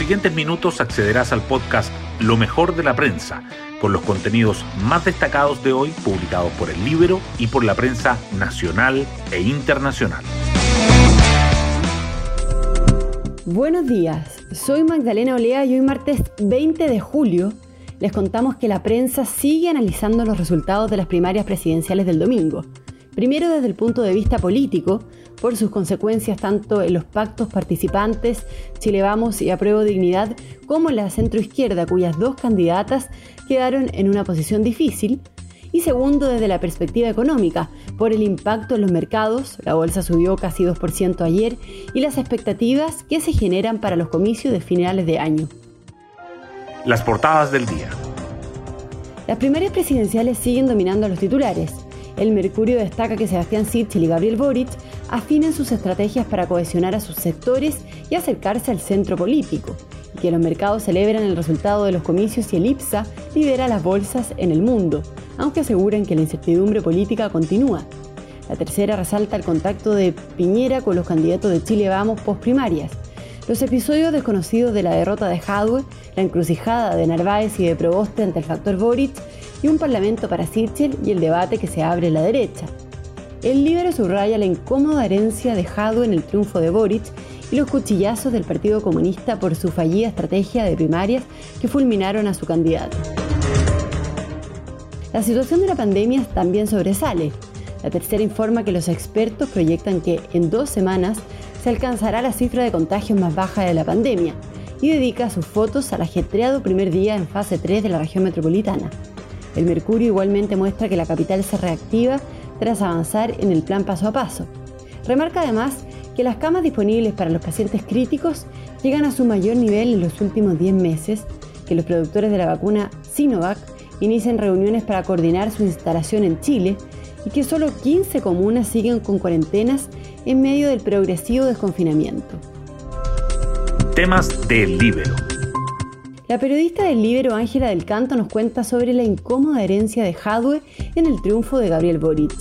siguientes minutos accederás al podcast Lo mejor de la prensa, con los contenidos más destacados de hoy publicados por el Libro y por la prensa nacional e internacional. Buenos días, soy Magdalena Olea y hoy martes 20 de julio les contamos que la prensa sigue analizando los resultados de las primarias presidenciales del domingo. Primero desde el punto de vista político, por sus consecuencias tanto en los pactos participantes, Chile Vamos y Apruebo Dignidad, como en la centroizquierda, cuyas dos candidatas quedaron en una posición difícil. Y segundo, desde la perspectiva económica, por el impacto en los mercados, la bolsa subió casi 2% ayer, y las expectativas que se generan para los comicios de finales de año. Las portadas del día. Las primarias presidenciales siguen dominando a los titulares. El Mercurio destaca que Sebastián Sichel y Gabriel Boric afinen sus estrategias para cohesionar a sus sectores y acercarse al centro político, y que los mercados celebran el resultado de los comicios y el IPSA lidera las bolsas en el mundo, aunque aseguran que la incertidumbre política continúa. La tercera resalta el contacto de Piñera con los candidatos de Chile Vamos post primarias los episodios desconocidos de la derrota de Hadwe, la encrucijada de Narváez y de Proboste ante el factor Boric y un parlamento para Sichel y el debate que se abre en la derecha. El libro subraya la incómoda herencia de Hadwe en el triunfo de Boric y los cuchillazos del Partido Comunista por su fallida estrategia de primarias que fulminaron a su candidato. La situación de la pandemia también sobresale. La tercera informa que los expertos proyectan que en dos semanas se alcanzará la cifra de contagios más baja de la pandemia y dedica sus fotos al ajetreado primer día en fase 3 de la región metropolitana. El Mercurio igualmente muestra que la capital se reactiva tras avanzar en el plan paso a paso. Remarca además que las camas disponibles para los pacientes críticos llegan a su mayor nivel en los últimos 10 meses, que los productores de la vacuna Sinovac inician reuniones para coordinar su instalación en Chile y que solo 15 comunas siguen con cuarentenas en medio del progresivo desconfinamiento. Temas del Libero. La periodista del Libero Ángela del Canto nos cuenta sobre la incómoda herencia de Hadwe en el triunfo de Gabriel Boric.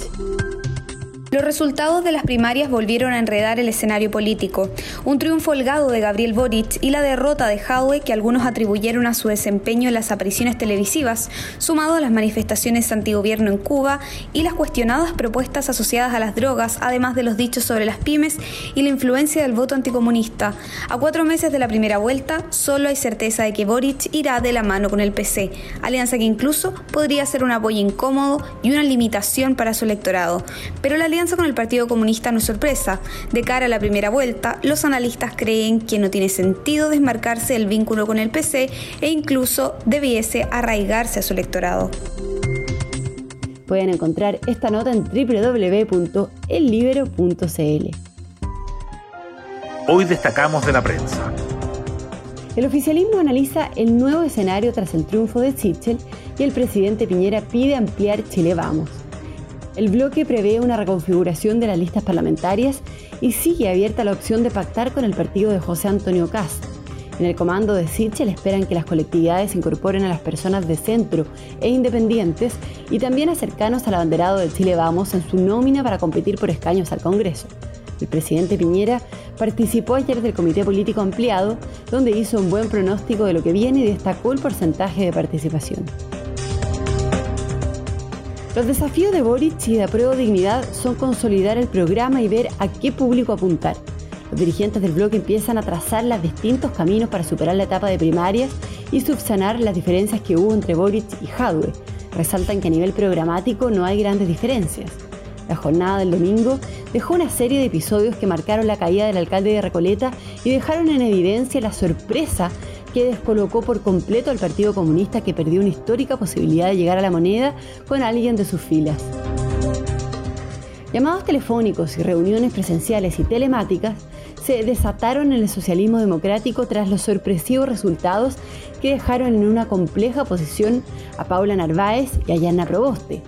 Los resultados de las primarias volvieron a enredar el escenario político. Un triunfo holgado de Gabriel Boric y la derrota de Jadwe que algunos atribuyeron a su desempeño en las apariciones televisivas, sumado a las manifestaciones antigobierno en Cuba y las cuestionadas propuestas asociadas a las drogas, además de los dichos sobre las pymes y la influencia del voto anticomunista. A cuatro meses de la primera vuelta, solo hay certeza de que Boric irá de la mano con el PC, alianza que incluso podría ser un apoyo incómodo y una limitación para su electorado. Pero la alianza con el Partido Comunista no es sorpresa. De cara a la primera vuelta, los analistas creen que no tiene sentido desmarcarse del vínculo con el PC e incluso debiese arraigarse a su electorado. Pueden encontrar esta nota en www.ellibero.cl. Hoy destacamos de la prensa. El oficialismo analiza el nuevo escenario tras el triunfo de Sichel y el presidente Piñera pide ampliar Chile Vamos. El bloque prevé una reconfiguración de las listas parlamentarias y sigue abierta la opción de pactar con el partido de José Antonio Cast. En el comando de Sichel esperan que las colectividades incorporen a las personas de centro e independientes y también a cercanos al abanderado de Chile Vamos en su nómina para competir por escaños al Congreso. El presidente Piñera participó ayer del Comité Político Ampliado, donde hizo un buen pronóstico de lo que viene y destacó el porcentaje de participación. Los desafíos de Boric y de Apruebo Dignidad son consolidar el programa y ver a qué público apuntar. Los dirigentes del bloque empiezan a trazar los distintos caminos para superar la etapa de primarias y subsanar las diferencias que hubo entre Boric y Jadwe. Resaltan que a nivel programático no hay grandes diferencias. La jornada del domingo dejó una serie de episodios que marcaron la caída del alcalde de Recoleta y dejaron en evidencia la sorpresa que descolocó por completo al Partido Comunista que perdió una histórica posibilidad de llegar a la moneda con alguien de sus filas. Llamados telefónicos y reuniones presenciales y telemáticas se desataron en el socialismo democrático tras los sorpresivos resultados que dejaron en una compleja posición a Paula Narváez y a Yana Proboste.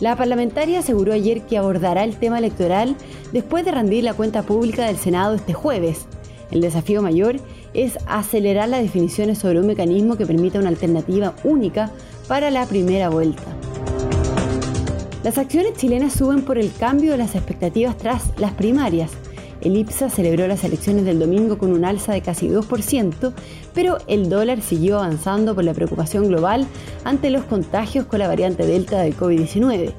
La parlamentaria aseguró ayer que abordará el tema electoral después de rendir la cuenta pública del Senado este jueves. El desafío mayor es acelerar las definiciones sobre un mecanismo que permita una alternativa única para la primera vuelta. Las acciones chilenas suben por el cambio de las expectativas tras las primarias. El IPSA celebró las elecciones del domingo con un alza de casi 2%, pero el dólar siguió avanzando por la preocupación global ante los contagios con la variante Delta del COVID-19.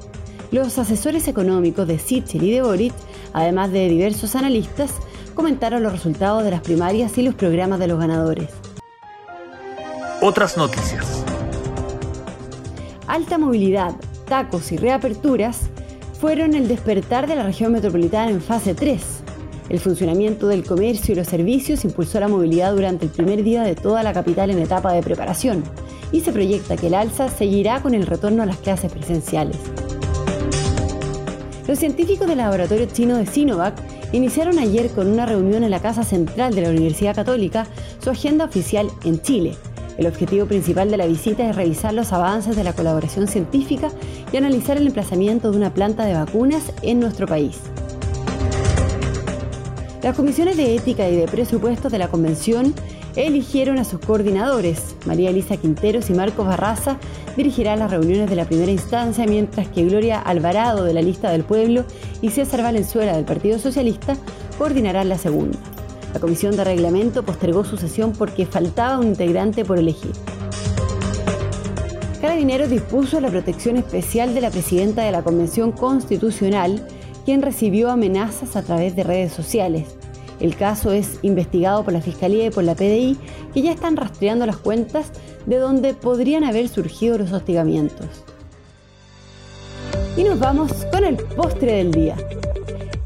Los asesores económicos de Sichel y de Boric, además de diversos analistas, comentaron los resultados de las primarias y los programas de los ganadores. Otras noticias. Alta movilidad, tacos y reaperturas fueron el despertar de la región metropolitana en fase 3. El funcionamiento del comercio y los servicios impulsó la movilidad durante el primer día de toda la capital en etapa de preparación y se proyecta que el alza seguirá con el retorno a las clases presenciales. Los científicos del laboratorio chino de Sinovac iniciaron ayer con una reunión en la Casa Central de la Universidad Católica su agenda oficial en Chile. El objetivo principal de la visita es revisar los avances de la colaboración científica y analizar el emplazamiento de una planta de vacunas en nuestro país. Las comisiones de ética y de presupuestos de la Convención eligieron a sus coordinadores. María Elisa Quinteros y Marcos Barraza dirigirán las reuniones de la primera instancia, mientras que Gloria Alvarado de la Lista del Pueblo y César Valenzuela del Partido Socialista coordinarán la segunda. La Comisión de Reglamento postergó su sesión porque faltaba un integrante por elegir. Carabineros dispuso la protección especial de la presidenta de la Convención Constitucional, quien recibió amenazas a través de redes sociales. El caso es investigado por la Fiscalía y por la PDI, que ya están rastreando las cuentas de donde podrían haber surgido los hostigamientos. Y nos vamos con el postre del día.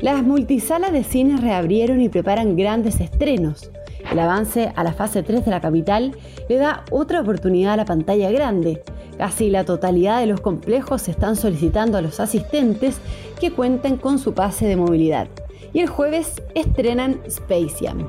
Las multisalas de cine reabrieron y preparan grandes estrenos. El avance a la fase 3 de la capital le da otra oportunidad a la pantalla grande. Casi la totalidad de los complejos están solicitando a los asistentes que cuenten con su pase de movilidad y el jueves estrenan Space Jam.